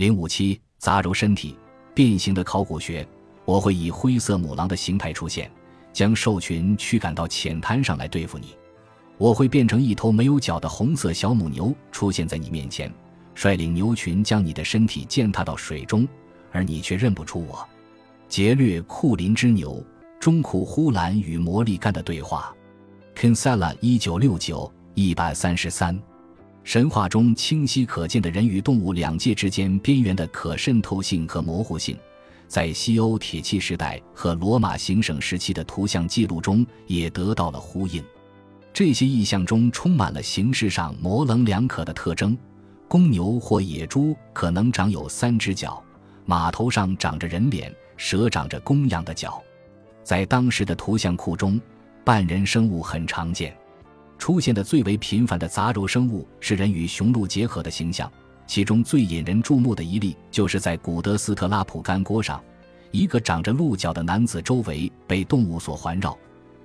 零五七杂糅身体变形的考古学，我会以灰色母狼的形态出现，将兽群驱赶到浅滩上来对付你。我会变成一头没有角的红色小母牛出现在你面前，率领牛群将你的身体践踏到水中，而你却认不出我。劫掠库林之牛，中库呼兰与魔力干的对话。Kinsella 一九六九一百三十三。神话中清晰可见的人与动物两界之间边缘的可渗透性和模糊性，在西欧铁器时代和罗马行省时期的图像记录中也得到了呼应。这些意象中充满了形式上模棱两可的特征：公牛或野猪可能长有三只脚，马头上长着人脸，蛇长着公羊的脚。在当时的图像库中，半人生物很常见。出现的最为频繁的杂糅生物是人与雄鹿结合的形象，其中最引人注目的一例，就是在古德斯特拉普干锅上，一个长着鹿角的男子周围被动物所环绕，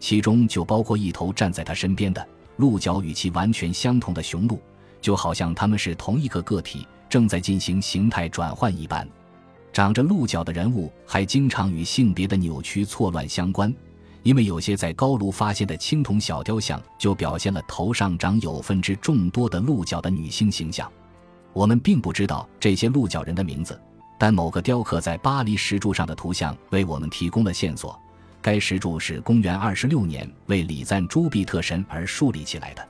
其中就包括一头站在他身边的鹿角与其完全相同的雄鹿，就好像他们是同一个个体，正在进行形态转换一般。长着鹿角的人物还经常与性别的扭曲错乱相关。因为有些在高卢发现的青铜小雕像就表现了头上长有分之众多的鹿角的女性形象，我们并不知道这些鹿角人的名字，但某个雕刻在巴黎石柱上的图像为我们提供了线索。该石柱是公元二十六年为礼赞朱庇特神而树立起来的，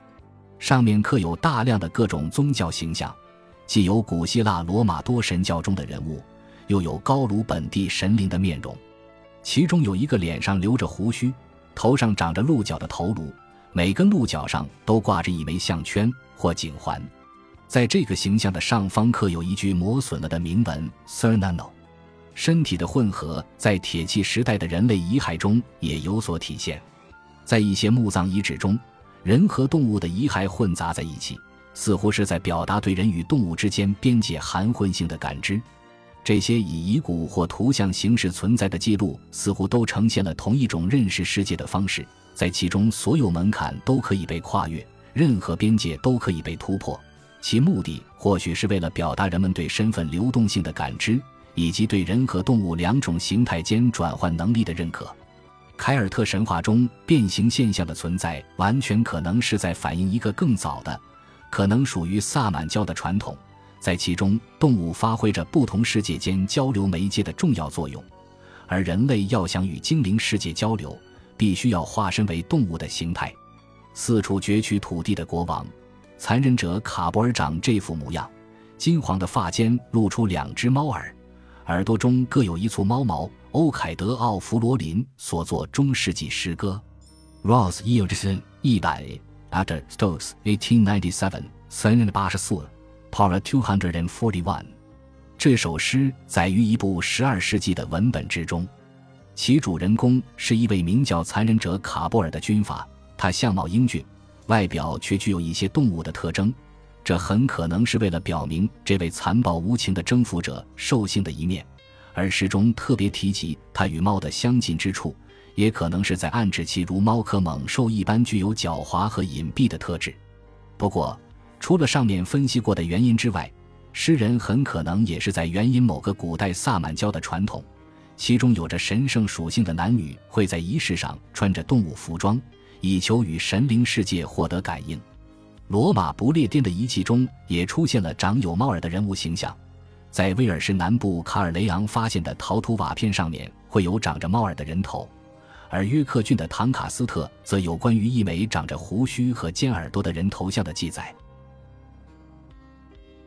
上面刻有大量的各种宗教形象，既有古希腊罗马多神教中的人物，又有高卢本地神灵的面容。其中有一个脸上留着胡须，头上长着鹿角的头颅，每根鹿角上都挂着一枚项圈或颈环。在这个形象的上方刻有一句磨损了的铭文 “Cernano”。身体的混合在铁器时代的人类遗骸中也有所体现，在一些墓葬遗址中，人和动物的遗骸混杂在一起，似乎是在表达对人与动物之间边界含混性的感知。这些以遗骨或图像形式存在的记录，似乎都呈现了同一种认识世界的方式，在其中所有门槛都可以被跨越，任何边界都可以被突破。其目的或许是为了表达人们对身份流动性的感知，以及对人和动物两种形态间转换能力的认可。凯尔特神话中变形现象的存在，完全可能是在反映一个更早的，可能属于萨满教的传统。在其中，动物发挥着不同世界间交流媒介的重要作用，而人类要想与精灵世界交流，必须要化身为动物的形态。四处攫取土地的国王，残忍者卡博尔长这副模样，金黄的发间露出两只猫耳，耳朵中各有一簇猫毛。欧凯德·奥弗罗林所作中世纪诗歌，Rose y i l d s o n 一百，After Stokes 1897，三人的八十四。Para two hundred and forty-one，这首诗载于一部十二世纪的文本之中，其主人公是一位名叫残忍者卡布尔的军阀，他相貌英俊，外表却具有一些动物的特征，这很可能是为了表明这位残暴无情的征服者兽性的一面，而诗中特别提及他与猫的相近之处，也可能是在暗指其如猫科猛兽一般具有狡猾和隐蔽的特质。不过，除了上面分析过的原因之外，诗人很可能也是在援引某个古代萨满教的传统，其中有着神圣属性的男女会在仪式上穿着动物服装，以求与神灵世界获得感应。罗马不列颠的遗迹中也出现了长有猫耳的人物形象，在威尔士南部卡尔雷昂发现的陶土瓦片上面会有长着猫耳的人头，而约克郡的唐卡斯特则有关于一枚长着胡须和尖耳朵的人头像的记载。